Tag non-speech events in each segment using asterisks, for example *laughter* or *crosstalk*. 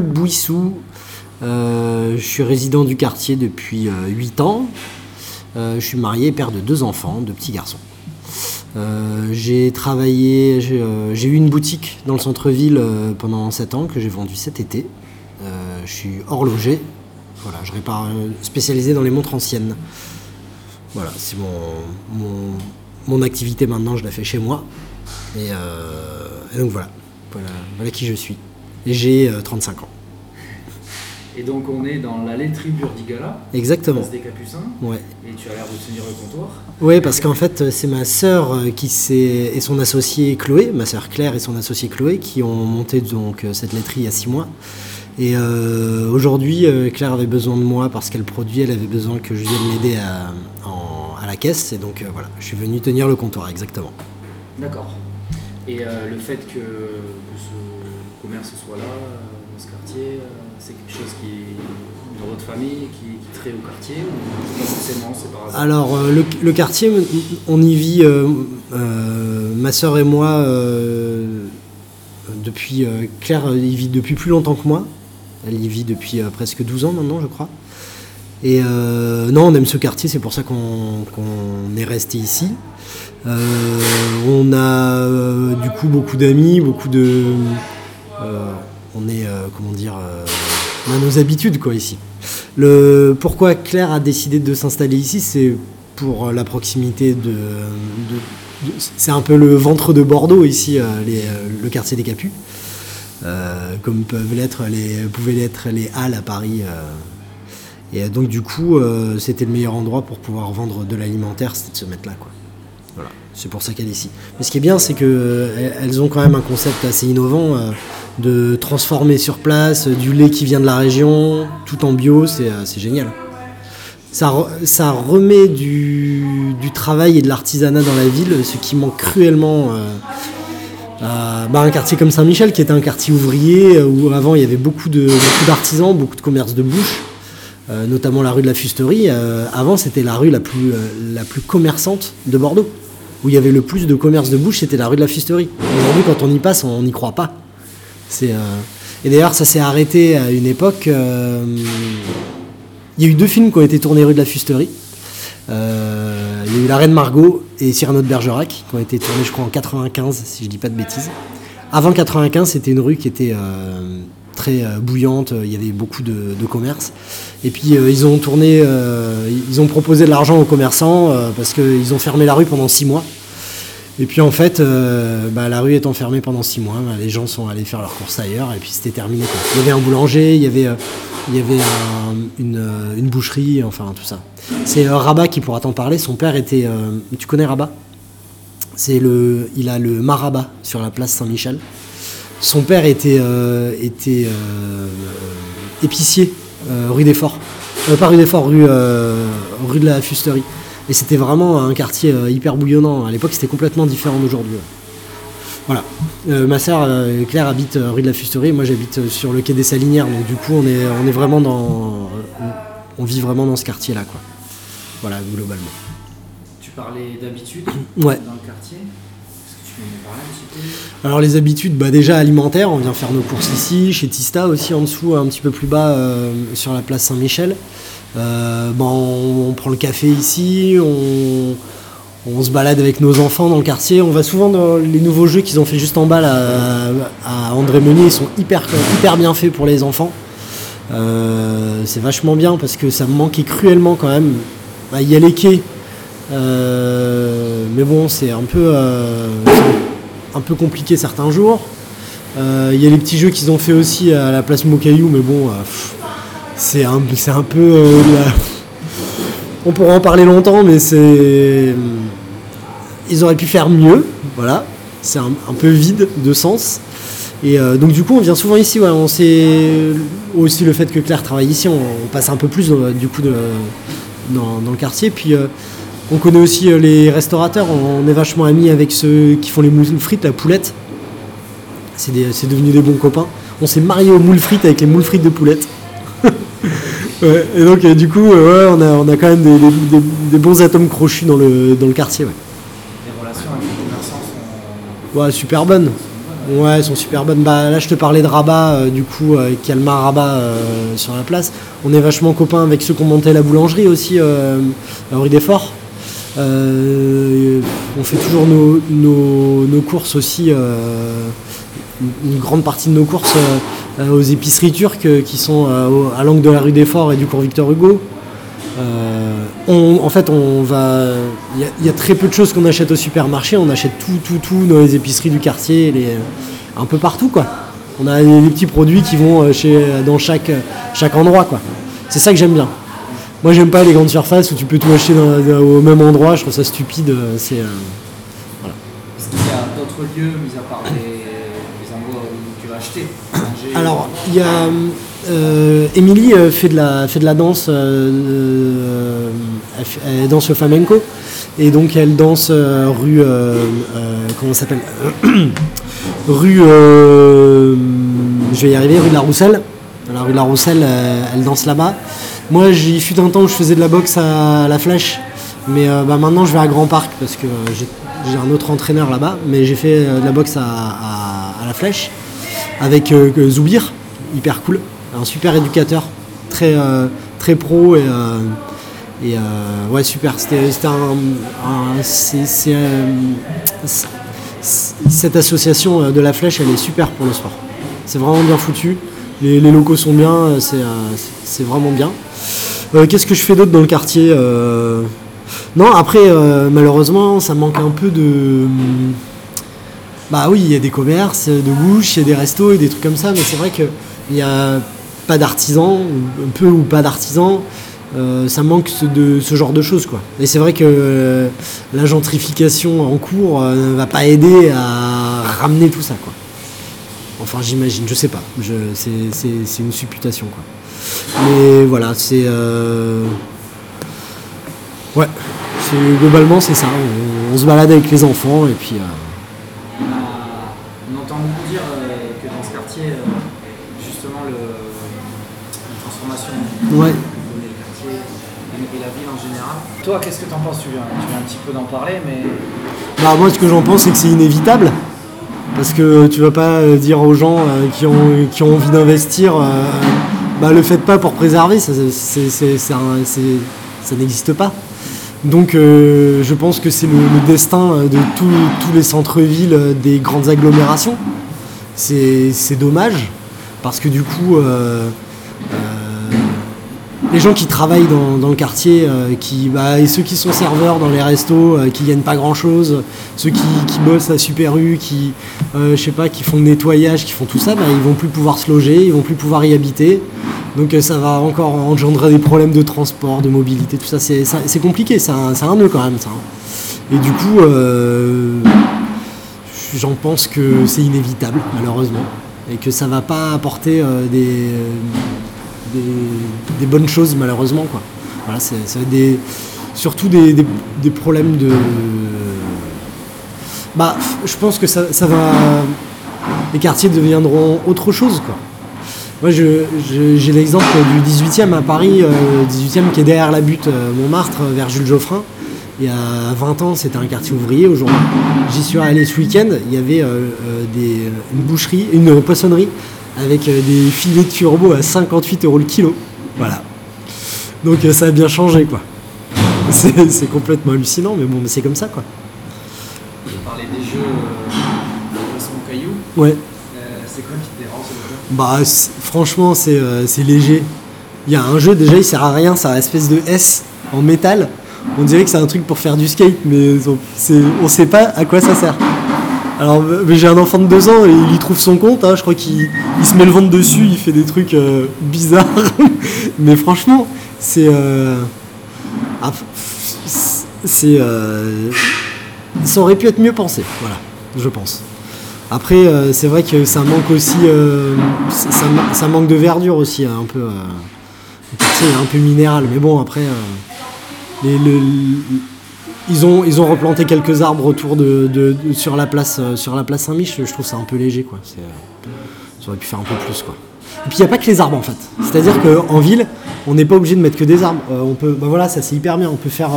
Bouissou. Euh, je suis résident du quartier depuis 8 ans. je suis marié, père de deux enfants, de petits garçons. j'ai travaillé, j'ai eu une boutique dans le centre-ville pendant 7 ans que j'ai vendue cet été. je suis horloger. Voilà, je répare spécialisé dans les montres anciennes. Voilà, c'est mon, mon, activité maintenant, je la fais chez moi. Et, donc voilà, voilà qui je suis. J'ai 35 ans. Et donc on est dans la laiterie Burdigala. Exactement. des Capucins. Ouais. Et tu as l'air de tenir le comptoir. Oui, parce qu'en fait c'est ma sœur euh, qui et son associée Chloé, ma sœur Claire et son associée Chloé, qui ont monté donc euh, cette laiterie il y a six mois. Et euh, aujourd'hui, Claire avait besoin de moi parce qu'elle produit, elle avait besoin que je vienne l'aider à, à, la caisse. Et donc voilà, je suis venu tenir le comptoir, exactement. D'accord. Et le fait que, que, ce commerce soit là, dans ce quartier, c'est quelque chose qui est dans votre famille, qui, qui traite au quartier ou pas forcément, c'est par hasard Alors, euh, le, quartier, on y vit, euh, euh, ma soeur et moi, depuis. Claire y vit depuis plus longtemps que moi. Elle y vit depuis presque 12 ans maintenant, je crois. Et non, on aime ce quartier, c'est pour ça qu'on est resté ici. on a du coup beaucoup d'amis, beaucoup de. On est, comment dire on a nos habitudes quoi ici. Le, pourquoi Claire a décidé de s'installer ici, c'est pour la proximité de, c'est un peu le ventre de Bordeaux ici, euh, euh, le quartier des Capus, euh, comme peuvent l'être les, pouvaient l'être les Halles à Paris. et donc du coup, c'était le meilleur endroit pour pouvoir vendre de l'alimentaire, c'était de se mettre là quoi. C'est pour ça qu'elle est ici. Mais ce qui est bien, c'est qu'elles ont quand même un concept assez innovant de transformer sur place du lait qui vient de la région, tout en bio, c'est euh, génial. Ça, remet du, travail et de l'artisanat dans la ville, ce qui manque cruellement euh, à bah, un quartier comme Saint-Michel, qui était un quartier ouvrier, euh, où avant il y avait beaucoup d'artisans, beaucoup, de commerces de bouche, notamment la rue de la Fusterie. avant, c'était la rue la plus commerçante de Bordeaux, où il y avait le plus de commerces de bouche, c'était la rue de la Fusterie. Aujourd'hui, quand on y passe, on n'y croit pas. Euh, et d'ailleurs, ça s'est arrêté à une époque. Euh, il y a eu deux films qui ont été tournés rue de la Fusterie. Euh, il y a eu La Reine Margot et Cyrano de Bergerac qui ont été tournés, je crois, en 95, si je dis pas de bêtises. Avant 95, c'était une rue qui était très bouillante, il y avait beaucoup de, de commerces. Et puis ils ont tourné, ils ont proposé de l'argent aux commerçants parce qu'ils ont fermé la rue pendant six mois. Et puis en fait, euh, bah, la rue étant fermée pendant six mois, bah, les gens sont allés faire leurs courses ailleurs et puis c'était terminé. Il y avait un boulanger, il y avait, euh, euh, une, boucherie, enfin tout ça. C'est Rabat qui pourra t'en parler. Son père était. tu connais Rabat? C'est le, il a le Marabat sur la place Saint-Michel. Son père était, était épicier rue des Forts. pas rue des Forts, rue, rue de la Fusterie. Et c'était vraiment un quartier euh, hyper bouillonnant. À l'époque, c'était complètement différent d'aujourd'hui. Voilà. Euh, ma sœur euh, Claire habite rue de la Fusterie, moi j'habite sur le quai des Salinières, donc du coup on est, on est vraiment dans. On, vit vraiment dans ce quartier-là, quoi. Voilà, globalement. Tu parlais d'habitude ouais. dans le quartier Alors les habitudes, bah, déjà alimentaires, on vient faire nos courses ici, chez Tista aussi en dessous, un petit peu plus bas sur la place Saint-Michel. Euh, on, prend le café ici, on, se balade avec nos enfants dans le quartier. On va souvent dans les nouveaux jeux qu'ils ont fait juste en bas à, André Meunier. Ils sont hyper, bien faits pour les enfants. Euh, c'est vachement bien parce que ça me manquait cruellement quand même. Bah, il y a les quais. Euh, mais bon, c'est un peu, un peu compliqué certains jours. Il y a les petits jeux qu'ils ont fait aussi à la place Mocaillou, mais bon, c'est un, un peu. Euh, on pourrait en parler longtemps, mais c'est. Ils auraient pu faire mieux, voilà. C'est un, peu vide de sens. Et euh, donc du coup, on vient souvent ici. On sait aussi le fait que Claire travaille ici. On, passe un peu plus du coup dans, le quartier. Puis euh, on connaît aussi les restaurateurs. On, est vachement amis avec ceux qui font les moules frites, la poulette. C'est devenu des bons copains. On s'est marié aux moules frites avec les moules frites de poulette *laughs* et donc du coup, ouais, on, a, on a quand même des, bons atomes crochus dans le, dans le quartier. Les relations avec les commerçants sont ouais, super bonnes. Ouais, elles sont super bonnes. Bah, là, je te parlais de Rabat, euh, du coup, euh, Calmar Rabat euh, sur la place. On est vachement copains avec ceux qui ont monté la boulangerie aussi, euh, à rue des Forts. Euh, on fait toujours nos, nos- courses aussi, euh, une grande partie de nos courses euh, aux épiceries turques qui sont à l'angle de la rue des Forts et du cours Victor Hugo. En fait, on va. Il y, a- très peu de choses qu'on achète au supermarché. On achète tout, tout, tout dans les épiceries du quartier, un peu partout, quoi. On a les petits produits qui vont chez, dans chaque, chaque endroit, quoi. C'est ça que j'aime bien. Moi, j'aime pas les grandes surfaces où tu peux tout acheter dans- dans- au même endroit. Je trouve ça stupide. euh, C'est. euh, Est-ce qu'il y a d'autres lieux, mis à part les, les endroits où tu vas acheter Alors, il y a. euh, Émilie fait, de la, fait de la danse. euh, elle, fait- elle danse le flamenco. Et donc, elle danse rue. comment ça s'appelle? *clears throat* Rue. je vais y arriver, rue de la Rousselle. La rue de la Rousselle, euh, elle danse là-bas. Moi, j'y fut un temps où je faisais de la boxe à la flèche. Mais euh, bah, maintenant, je vais à Grand Parc parce que euh, j'ai un autre entraîneur là-bas. Mais j'ai fait de la boxe à, la flèche avec Zoubir, hyper cool, un super éducateur, très, pro et, ouais super. C'était un, cette association de la flèche, elle est super pour le sport. C'est vraiment bien foutu. Les, locaux sont bien, euh, c'est euh, c'est- vraiment bien. Euh, Qu'est-ce que je fais d'autre dans le quartier Non, après, malheureusement, ça manque un peu de. Bah oui, il y a des commerces de bouche, il y a des restos et des trucs comme ça, mais c'est vrai qu'il n'y a pas d'artisans, ou peu ou pas d'artisans. ça manque de ce genre de choses quoi. Et c'est vrai que la gentrification en cours ne va pas aider à ramener tout ça quoi. Enfin j'imagine, je sais pas. C'est, une supputation quoi. Mais voilà, c'est euh, ouais, globalement c'est ça. On, on se balade avec les enfants et puis. euh, On, entend beaucoup dire euh, que dans ce quartier, justement, le, la transformation Ouais. du quartier et, la ville en général. Toi, qu'est-ce que tu en penses? Tu viens, tu viens un petit peu d'en parler, mais Bah, moi, ce que j'en pense, c'est que c'est inévitable. Parce que tu vas pas euh, dire aux gens euh, qui, ont, envie d'investir, euh, bah, le faites pas pour préserver, ça, n'existe pas. Donc je pense que c'est le, destin de tous les centres-villes des grandes agglomérations. C'est dommage, parce que du coup, les gens qui travaillent dans, le quartier, euh, qui, bah, et ceux qui sont serveurs dans les restos, euh, qui gagnent pas grand chose, ceux qui, bossent à Super U, qui, euh, je sais pas, qui font le nettoyage, qui font tout ça, bah, ils vont plus pouvoir se loger, ils vont plus pouvoir y habiter. Donc ça va encore engendrer des problèmes de transport, de mobilité, tout ça. C'est compliqué, c'est un, nœud quand même ça. Et du coup, j'en pense que c'est inévitable, malheureusement, et que ça va pas apporter des, des, bonnes choses, malheureusement. Quoi. Voilà, ça va surtout des, problèmes de. Bah, je pense que ça, va. Les quartiers deviendront autre chose, quoi. Moi, j'ai l'exemple du 18e à Paris, euh, 18e qui est derrière la butte euh, Montmartre, euh, vers Jules Geoffrin. Il y a 20 ans, c'était un quartier ouvrier. Aujourd'hui, j'y suis allé ce week-end. Il y avait euh, des, une boucherie, une poissonnerie avec euh, des filets de turbo à 58 euros le kilo. Voilà. Donc euh, ça a bien changé, quoi. *laughs* C'est complètement hallucinant, mais bon, c'est comme ça, quoi. tu parlais des jeux euh, caillou. Ouais. Euh, c'est quoi qui te dérange ce jeu? Bah, franchement, c'est euh, c'est léger. Il y a un jeu, déjà, il sert à rien, c'est un espèce de S en métal. On dirait que c'est un truc pour faire du skate, mais on, on sait pas à quoi ça sert. Alors, mais j'ai un enfant de 2 ans et il y trouve son compte, hein, je crois qu'il il se met le ventre dessus, il fait des trucs euh, bizarres. *laughs* mais franchement, c'est. euh, ah, c'est. euh, ça aurait pu être mieux pensé, voilà, je pense. Après, c'est vrai que ça manque aussi, ça, ça ma- ça manque de verdure aussi, hein, un peu. un peu minéral, mais bon, après, les- le- ils ont ils ont replanté quelques arbres autour de, sur la place euh, sur la place Saint-Mich. Je trouve ça un peu léger, quoi. C'est, euh, ça aurait pu faire un peu plus, quoi. Et puis il n'y a pas que les arbres en fait. C'est-à-dire qu'en ville, on n'est pas obligé de mettre que des arbres. Euh, on peut, bah voilà, ça c'est hyper bien. On peut faire,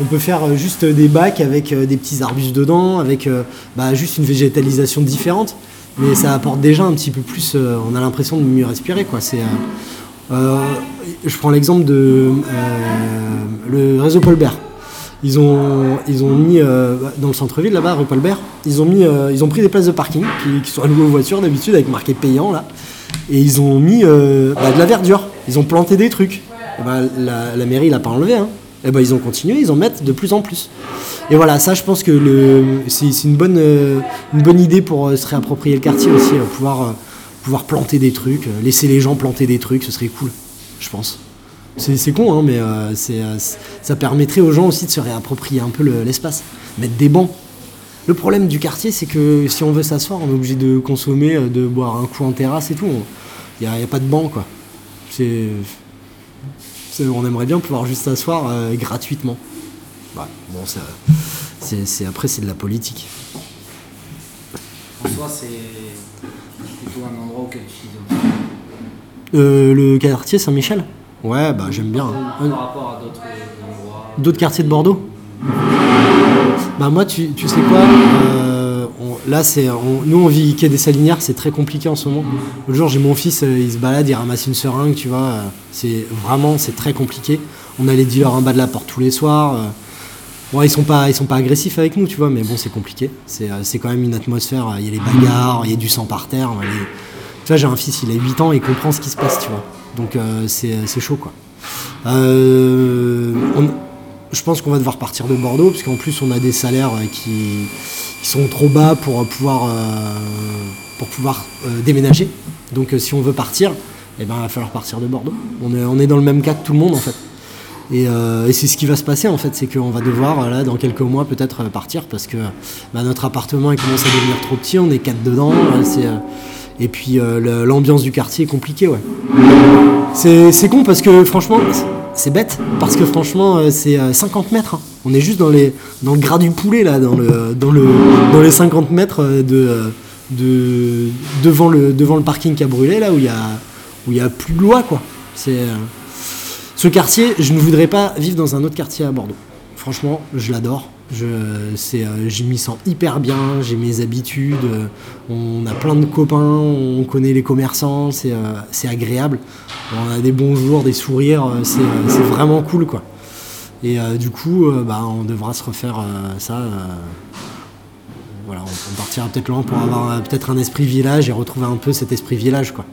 On peut faire juste des bacs avec des petits arbustes dedans, avec bah, juste une végétalisation différente. Mais ça apporte déjà un petit peu plus. on a l'impression de mieux respirer, quoi. C'est. je prends l'exemple de le réseau Paulbert. Ils ont, ils ont mis euh, dans le centre-ville là-bas, rue Paulbert, ils ont mis, euh, ils ont pris des places de parking qui, qui sont allouées aux voitures d'habitude avec marqué payant là, et ils ont mis euh, bah, de la verdure. Ils ont planté des trucs. Et bah, la, la mairie l'a pas enlevé. Hein. Et ben ils ont continué, ils en mettent de plus en plus. Et voilà, ça je pense que c'est, c'est une bonne, une bonne idée pour se réapproprier le quartier aussi, pouvoir, pouvoir planter des trucs, laisser les gens planter des trucs, ce serait cool, je pense. C'est, con, hein, mais euh, c'est, euh, ça permettrait aux gens aussi de se réapproprier un peu le- l'espace, mettre des bancs. Le problème du quartier, c'est que si on veut s'asseoir, on est obligé de consommer, euh, de boire un coup en terrasse et tout. Il n'y a, y a pas de banc, quoi. C'est, on aimerait bien pouvoir juste s'asseoir euh, gratuitement. Ouais, bon, c'est, c'est- après, c'est de la politique. En soi, c'est plutôt un endroit auquel tu. Euh, le quartier Saint-Michel Ouais, bah j'aime bien. hein. Par rapport à d'autres endroits. D'autres quartiers de Bordeaux Bah moi, tu, tu sais quoi euh, on- Là, c'est, on- nous on vit quai des Salinières, c'est très compliqué en ce moment. L'autre jour, j'ai mon fils, euh, il se balade, il ramasse une seringue, tu vois. euh, c'est vraiment, c'est très compliqué. On a les dealers en bas de la porte tous les soirs. Bon, ils sont pas, ils sont pas agressifs avec nous, tu vois, mais bon, c'est compliqué. C'est, c'est quand même une atmosphère. Il y a les bagarres, il y a du sang par terre. les- Tu vois, j'ai un fils, il a 8 ans, il comprend ce qui se passe, tu vois. Donc euh, c'est, c'est chaud, quoi. Euh, je pense qu'on va devoir partir de Bordeaux, parce qu'en plus on a des salaires euh, qui, sont trop bas pour euh, pouvoir, euh, pour pouvoir euh, déménager. Donc euh, si on veut partir, eh ben, il va falloir partir de Bordeaux. On est, on est dans le même cas que tout le monde en fait. Et, euh, c'est ce qui va se passer en fait, c'est qu'on va devoir euh, là dans quelques mois peut-être euh, partir parce que bah, notre appartement commence à devenir trop petit, on est quatre dedans, euh, euh, et puis euh, l'ambiance du quartier est compliquée ouais. C'est con parce que franchement, c'est- bête. Parce que franchement, euh, c'est euh, 50 mètres. hein. On est juste dans, dans le gras du poulet, là, dans, le, dans, le, dans les 50 mètres euh, de, euh, de, devant, le, devant le parking qui a brûlé, là, où il y a, a plus de loi, quoi. C'est, euh, ce quartier, je ne voudrais pas vivre dans un autre quartier à Bordeaux. Franchement, je l'adore. Je m'y sens hyper bien, j'ai mes habitudes, euh, on a plein de copains, on connaît les commerçants, c'est, euh, c'est agréable. On a des bons jours, des sourires, euh, c'est, c'est vraiment cool quoi. Et euh, du coup, euh, bah, on devra se refaire euh, ça. voilà, on, on partira peut-être loin pour avoir peut-être un esprit village et retrouver un peu cet esprit village quoi.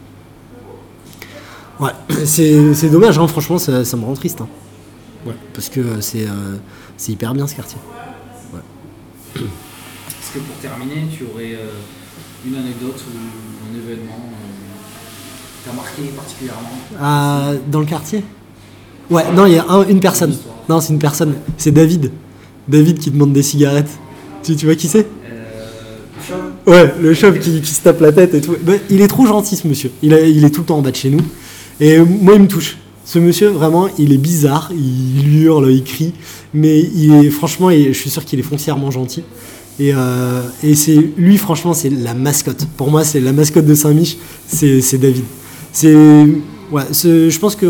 Ouais, *coughs* c'est, c'est dommage, hein, franchement, ça, ça me rend triste. hein. Ouais, parce que c'est, c'est hyper bien ce quartier. Est-ce que pour terminer, tu aurais euh, une anecdote ou un événement euh, qui t'a marqué particulièrement Ah, dans le quartier? Ouais, non, il y a un- une personne. Non, c'est une personne. C'est David. David qui demande des cigarettes. Tu, tu vois qui c'est? Euh, Ouais, le chauve qui, qui se tape la tête et tout. Il est trop gentil ce monsieur. Il, a- il est tout le temps en bas de chez nous. Et moi, il me touche. Ce monsieur, vraiment, il est bizarre. Il hurle, il crie. Mais il est, franchement, je suis sûr qu'il est foncièrement gentil. Et, euh, et c'est lui, franchement, c'est la mascotte. Pour moi, c'est la mascotte de Saint-Mich. C'est David. Ouais, je pense que.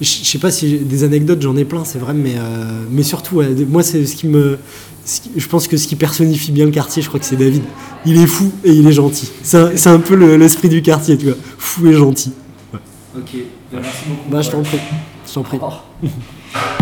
je sais pas si des anecdotes, j'en ai plein, c'est vrai, mais, euh, mais surtout, moi, c'est ce qui me. je pense que ce qui personnifie bien le quartier, je crois que c'est David. Il est fou et il est gentil. C'est un, un peu le- l'esprit du quartier, tu vois. Fou et gentil. Ok, merci beaucoup. Bah, je t'en prie. Je t'en prie. Au *laughs* revoir.